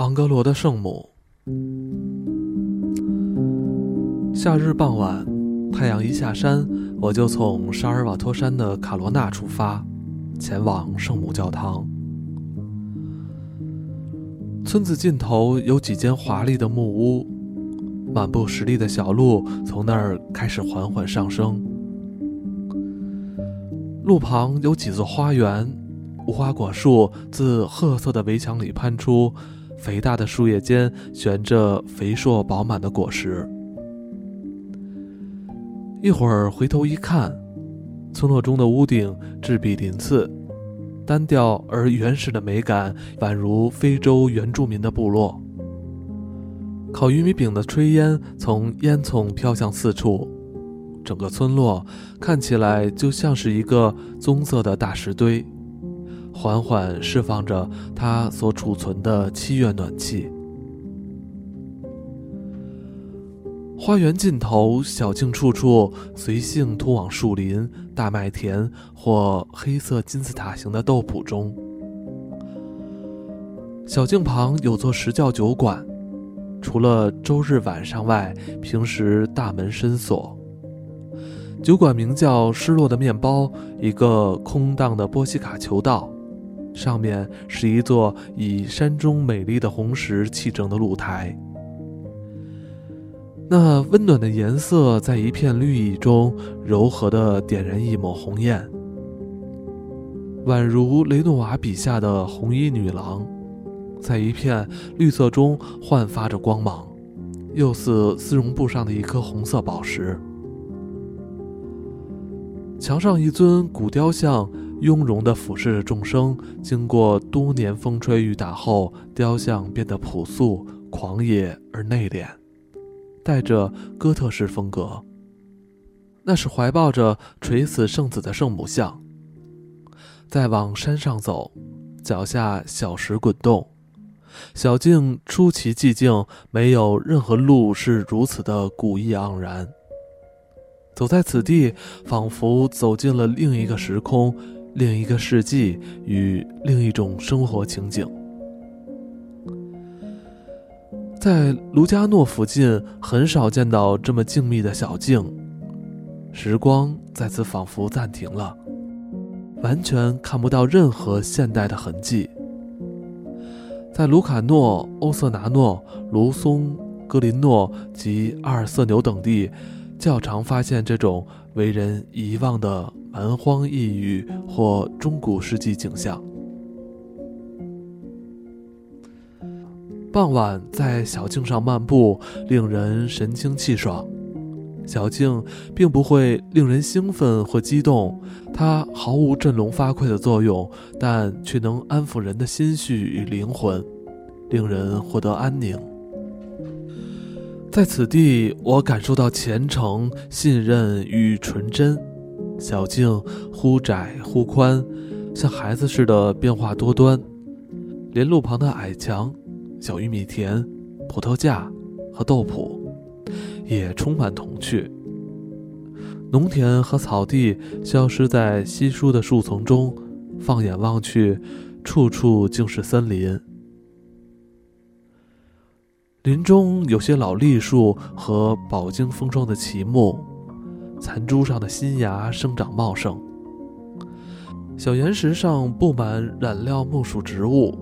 昂格罗的圣母。夏日傍晚，太阳一下山，我就从沙尔瓦托山的卡罗纳出发，前往圣母教堂。村子尽头有几间华丽的木屋，满布石砾的小路从那儿开始缓缓上升。路旁有几座花园，无花果树自褐色的围墙里攀出，肥大的树叶间悬着肥硕饱满的果实。一会儿回头一看，村落中的屋顶栉比鳞次。单调而原始的美感，宛如非洲原住民的部落。烤玉米饼的炊烟从烟囱飘向四处，整个村落看起来就像是一个棕色的大石堆，缓缓释放着它所储存的七月暖气。花园尽头，小径处处随性通往树林、大麦田或黑色金字塔形的豆圃中。小径旁有座石窖酒馆，除了周日晚上外，平时大门深锁。酒馆名叫“失落的面包”，一个空荡的波西卡球道，上面是一座以山中美丽的红石砌成的露台。那温暖的颜色在一片绿意中柔和地点燃一抹红艳，宛如雷诺瓦笔下的红衣女郎，在一片绿色中焕发着光芒，又似丝绒布上的一颗红色宝石。墙上一尊古雕像，雍容地俯视着众生。经过多年风吹雨打后，雕像变得朴素、狂野而内敛。带着哥特式风格，那是怀抱着垂死圣子的圣母像。再往山上走，脚下小石滚动，小径出奇寂静，没有任何路是如此的古意盎然。走在此地，仿佛走进了另一个时空、另一个世纪与另一种生活情景。在卢加诺附近，很少见到这么静谧的小径。时光在此仿佛暂停了，完全看不到任何现代的痕迹。在卢卡诺、欧瑟拿诺、卢松、格林诺及阿尔瑟纽等地，较常发现这种为人遗忘的蛮荒异域或中古世纪景象。傍晚在小径上漫步，令人神清气爽。小径并不会令人兴奋或激动，它毫无振聋发聩的作用，但却能安抚人的心绪与灵魂，令人获得安宁。在此地，我感受到虔诚、信任与纯真。小径忽窄忽宽，像孩子似的变化多端，连路旁的矮墙。小玉米田、葡萄架和豆圃也充满童趣。农田和草地消失在稀疏的树丛中，放眼望去，处处竟是森林。林中有些老栗树和饱经风霜的奇木，残株上的新芽生长茂盛。小岩石上布满染料木属植物。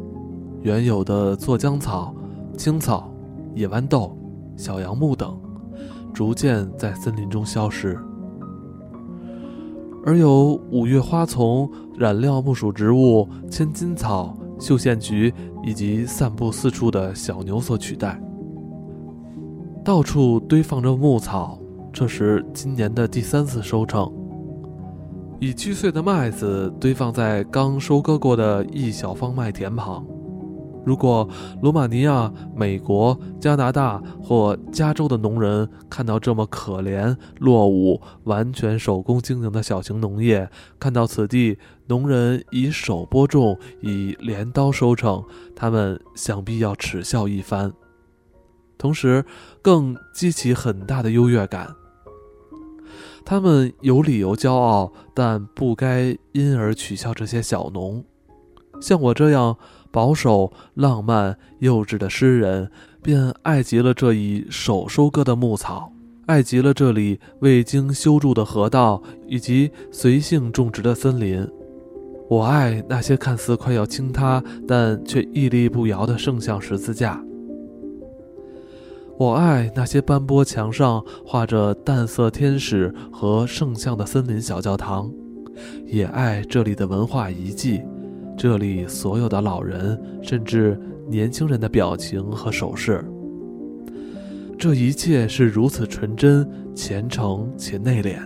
原有的做浆草、青草、野豌豆、小杨木等，逐渐在森林中消失，而有五月花丛、染料木属植物、千金草、绣线菊以及散布四处的小牛所取代。到处堆放着牧草，这是今年的第三次收成。已锯碎的麦子堆放在刚收割过的一小方麦田旁。如果罗马尼亚、美国、加拿大或加州的农人看到这么可怜、落伍、完全手工经营的小型农业，看到此地农人以手播种、以镰刀收成，他们想必要耻笑一番，同时更激起很大的优越感。他们有理由骄傲，但不该因而取笑这些小农。像我这样。保守、浪漫、幼稚的诗人，便爱极了这一手收割的牧草，爱极了这里未经修筑的河道以及随性种植的森林。我爱那些看似快要倾塌，但却屹立不摇的圣像十字架。我爱那些斑驳墙上画着淡色天使和圣像的森林小教堂，也爱这里的文化遗迹，这里所有的老人甚至年轻人的表情和手势。这一切是如此纯真、虔诚且内敛。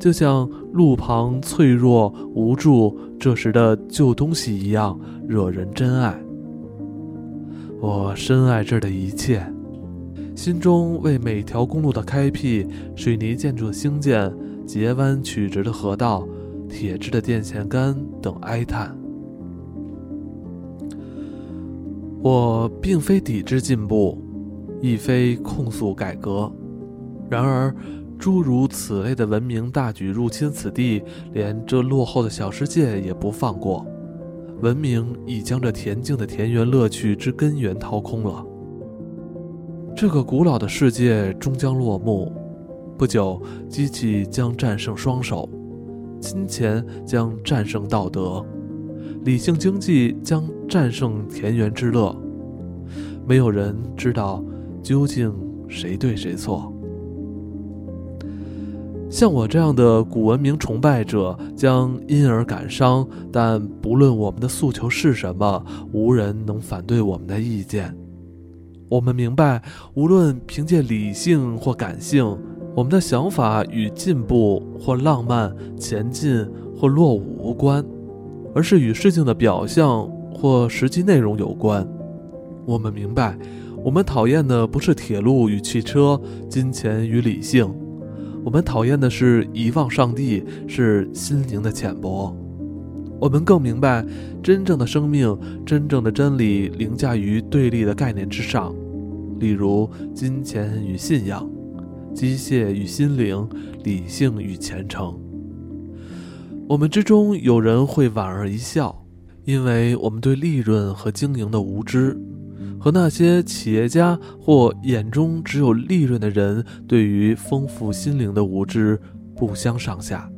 就像路旁脆弱无助这时的旧东西一样，惹人真爱。我深爱这儿的一切，心中为每条公路的开辟、水泥建筑的兴建、截弯曲直的河道、铁质的电线杆等哀叹。我并非抵制进步，亦非控诉改革，然而。诸如此类的文明大举入侵此地，连这落后的小世界也不放过。文明已将这恬静的田园乐趣之根源掏空了。这个古老的世界终将落幕。不久，机器将战胜双手，金钱将战胜道德，理性经济将战胜田园之乐。没有人知道究竟谁对谁错。像我这样的古文明崇拜者将因而感伤，但不论我们的诉求是什么，无人能反对我们的意见。我们明白，无论凭借理性或感性，我们的想法与进步或浪漫、前进或落伍无关，而是与事情的表象或实际内容有关。我们明白，我们讨厌的不是铁路与汽车、金钱与理性。我们讨厌的是遗忘上帝，是心灵的浅薄。我们更明白，真正的生命、真正的真理凌驾于对立的概念之上，例如金钱与信仰、机械与心灵、理性与虔诚。我们之中有人会莞尔一笑，因为我们对利润和经营的无知。和那些企业家或眼中只有利润的人对于丰富心灵的无知不相上下。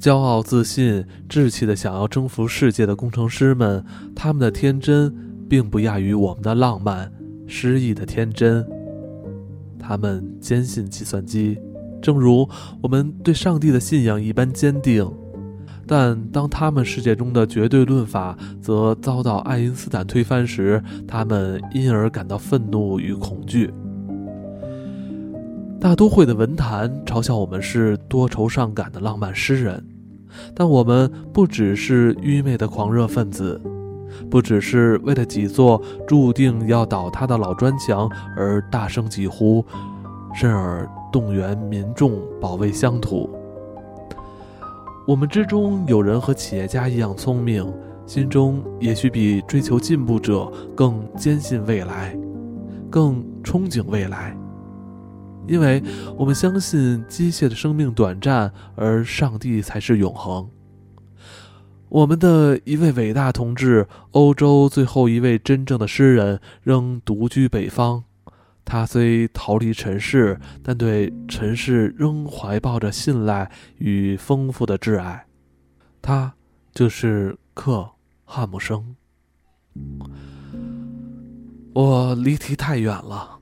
骄傲自信、志气的想要征服世界的工程师们，他们的天真并不亚于我们的浪漫、诗意的天真。他们坚信计算机，正如我们对上帝的信仰一般坚定。但当他们世界中的绝对论法则遭到爱因斯坦推翻时，他们因而感到愤怒与恐惧。大都会的文坛嘲笑我们是多愁善感的浪漫诗人，但我们不只是愚昧的狂热分子，不只是为了几座注定要倒塌的老砖墙而大声疾呼，甚而动员民众保卫乡土。我们之中有人和企业家一样聪明，心中也许比追求进步者更坚信未来，更憧憬未来，因为我们相信机械的生命短暂，而上帝才是永恒。我们的一位伟大同志，欧洲最后一位真正的诗人，仍独居北方。他虽逃离尘世，但对尘世仍怀抱着信赖与丰富的挚爱。他就是克汉姆生。我离题太远了。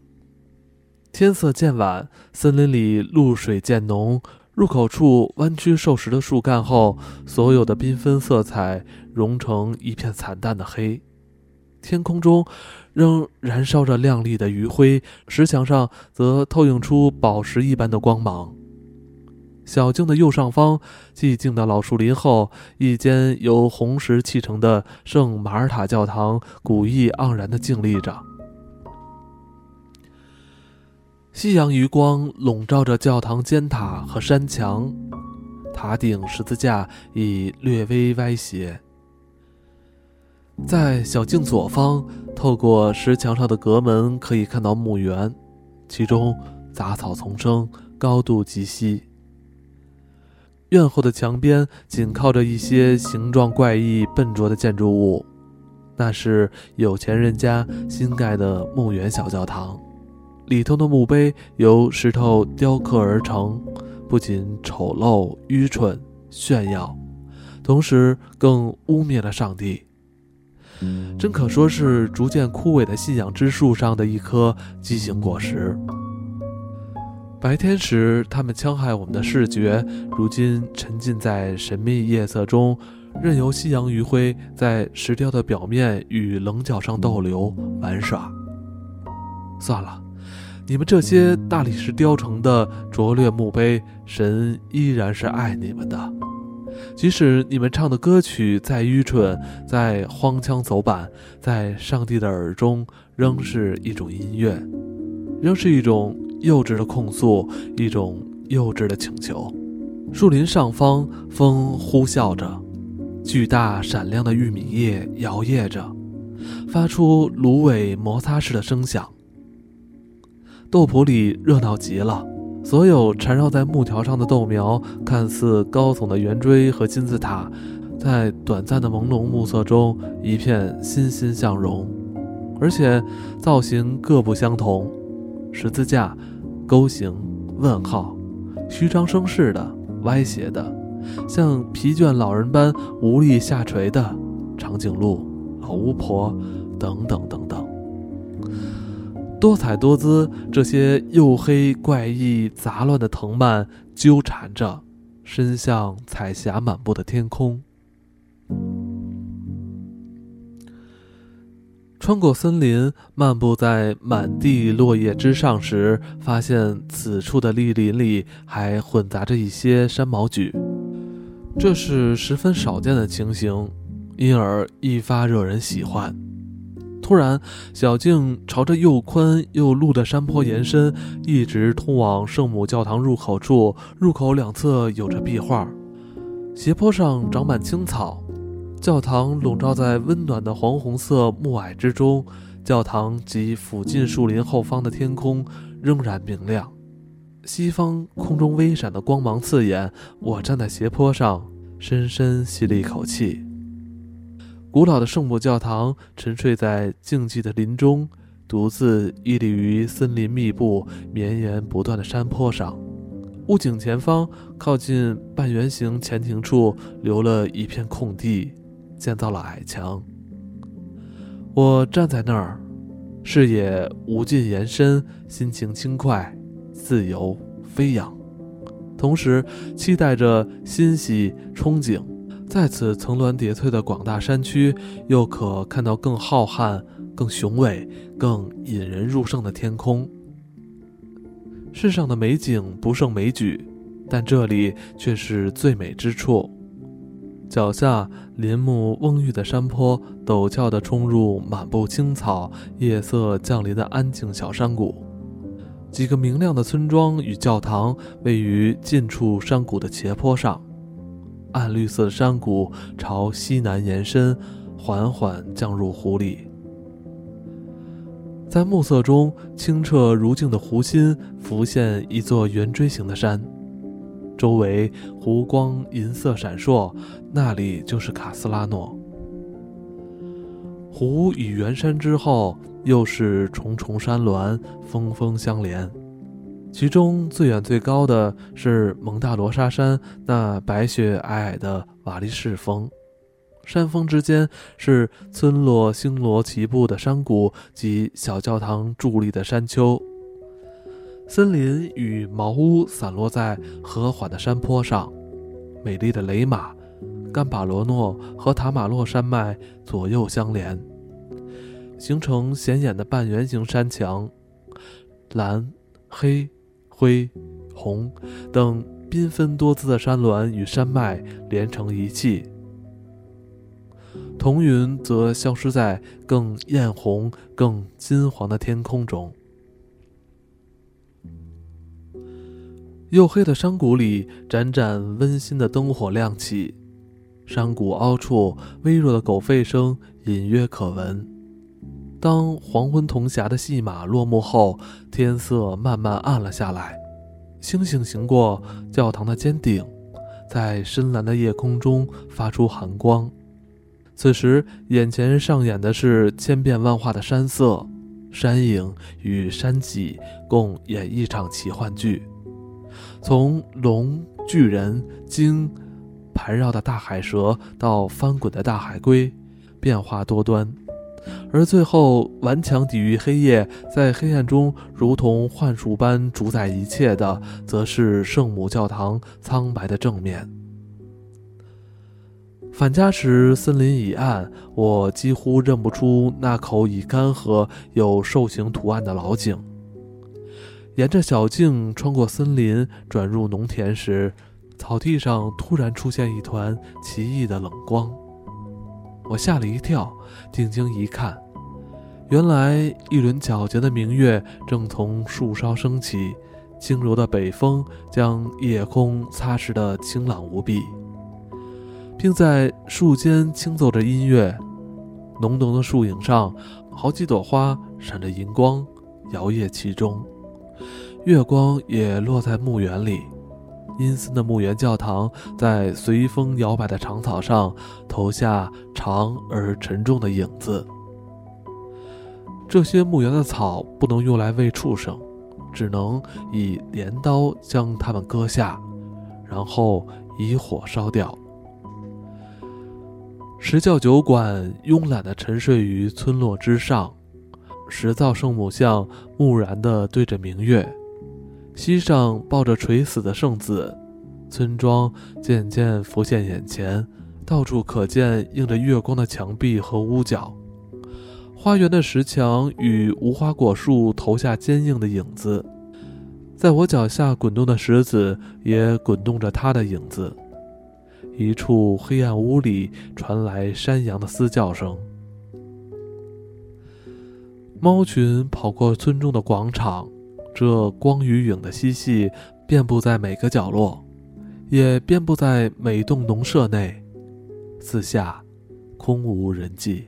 天色渐晚，森林里露水渐浓，入口处弯曲瘦实的树干后，所有的缤纷色彩融成一片惨淡的黑。天空中仍燃烧着亮丽的余晖，石墙上则透映出宝石一般的光芒。小径的右上方，寂静的老树林后，一间由红石砌成的圣马尔塔教堂古意盎然地静立着。夕阳余光笼罩着教堂尖塔和山墙，塔顶十字架已略微歪斜。在小径左方，透过石墙上的隔门，可以看到墓园，其中杂草丛生，高度极稀。院后的墙边紧靠着一些形状怪异、笨拙的建筑物，那是有钱人家新盖的墓园小教堂。里头的墓碑由石头雕刻而成，不仅丑陋、愚蠢、炫耀，同时更污蔑了上帝。真可说是逐渐枯萎的信仰之树上的一颗畸形果实。白天时，他们戕害我们的视觉；如今沉浸在神秘夜色中，任由夕阳余晖在石雕的表面与棱角上逗留玩耍。算了，你们这些大理石雕成的拙劣墓碑，神依然是爱你们的。即使你们唱的歌曲再愚蠢、再荒腔走板，在上帝的耳中仍是一种音乐，仍是一种幼稚的控诉，一种幼稚的请求。树林上方，风呼啸着，巨大闪亮的玉米叶摇曳着，发出芦苇摩擦似的声响。豆圃里热闹极了。所有缠绕在木条上的豆苗，看似高耸的圆锥和金字塔，在短暂的朦胧暮色中一片欣欣向荣，而且造型各不相同：十字架、勾形、问号、虚张声势的、歪斜的，像疲倦老人般无力下垂的长颈鹿、老巫婆，等等等等。多彩多姿，这些黝黑怪异、杂乱的藤蔓纠缠着，伸向彩霞满布的天空。穿过森林，漫步在满地落叶之上时，发现此处的绿林里还混杂着一些山毛榉，这是十分少见的情形，因而愈发惹人喜欢。突然，小径朝着又宽又路的山坡延伸，一直通往圣母教堂入口处。入口两侧有着壁画，斜坡上长满青草，教堂笼罩在温暖的黄红色暮霭之中。教堂及附近树林后方的天空仍然明亮，西方空中微闪的光芒刺眼。我站在斜坡上，深深吸了一口气。古老的圣母教堂沉睡在静寂的林中，独自屹立于森林密布、绵延不断的山坡上。屋景前方，靠近半圆形前庭处，留了一片空地，建造了矮墙。我站在那儿，视野无尽延伸，心情轻快、自由、飞扬，同时期待着欣喜、憧憬。在此层峦叠翠的广大山区，又可看到更浩瀚、更雄伟、更引人入胜的天空。世上的美景不胜枚举，但这里却是最美之处。脚下林木蓊郁的山坡，陡峭地冲入满布青草、夜色降临的安静小山谷。几个明亮的村庄与教堂位于近处山谷的斜坡上。暗绿色的山谷朝西南延伸，缓缓降入湖里。在暮色中，清澈如镜的湖心浮现一座圆锥形的山，周围湖光银色闪烁，那里就是卡斯拉诺。湖与圆山之后，又是重重山峦，峰峰相连。其中最远最高的是蒙大罗沙山那白雪皑皑的瓦利士峰，山峰之间是村落星罗棋布的山谷及小教堂伫立的山丘。森林与茅屋散落在和缓的山坡上，美丽的雷马、甘巴罗诺和塔马洛山脉左右相连，形成显眼的半圆形山墙，蓝、黑。灰、红等缤纷多姿的山峦与山脉连成一气，彤云则消失在更艳红、更金黄的天空中。黝黑的山谷里，盏盏温馨的灯火亮起，山谷凹处微弱的狗吠声隐约可闻。当黄昏铜霞的戏码落幕后，天色慢慢暗了下来。星星行过教堂的尖顶，在深蓝的夜空中发出寒光。此时，眼前上演的是千变万化的山色、山影与山脊，共演一场奇幻剧。从龙、巨人、鲸，盘绕的大海蛇，到翻滚的大海龟，变化多端。而最后顽强抵御黑夜，在黑暗中如同幻术般主宰一切的，则是圣母教堂苍白的正面。返家时，森林已暗，我几乎认不出那口已干涸、有兽形图案的老井。沿着小径穿过森林，转入农田时，草地上突然出现一团奇异的冷光，我吓了一跳，定睛一看，原来一轮皎洁的明月正从树梢升起，轻柔的北风将夜空擦拭得清朗无比。并在树间轻奏着音乐，浓浓的树影上，好几朵花闪着银光，摇曳其中。月光也落在墓园里，阴森的墓园教堂在随风摇摆的长草上投下长而沉重的影子。这些墓园的草不能用来喂畜生，只能以镰刀将它们割下，然后以火烧掉。石教酒馆慵懒地沉睡于村落之上，石造圣母像木然地对着明月，膝上抱着垂死的圣子。村庄渐渐浮现眼前，到处可见映着月光的墙壁和屋角。花园的石墙与无花果树投下坚硬的影子，在我脚下滚动的石子也滚动着它的影子。一处黑暗屋里传来山羊的嘶叫声，猫群跑过村中的广场，这光与影的嬉戏遍布在每个角落，也遍布在每栋农舍内。四下空无人迹。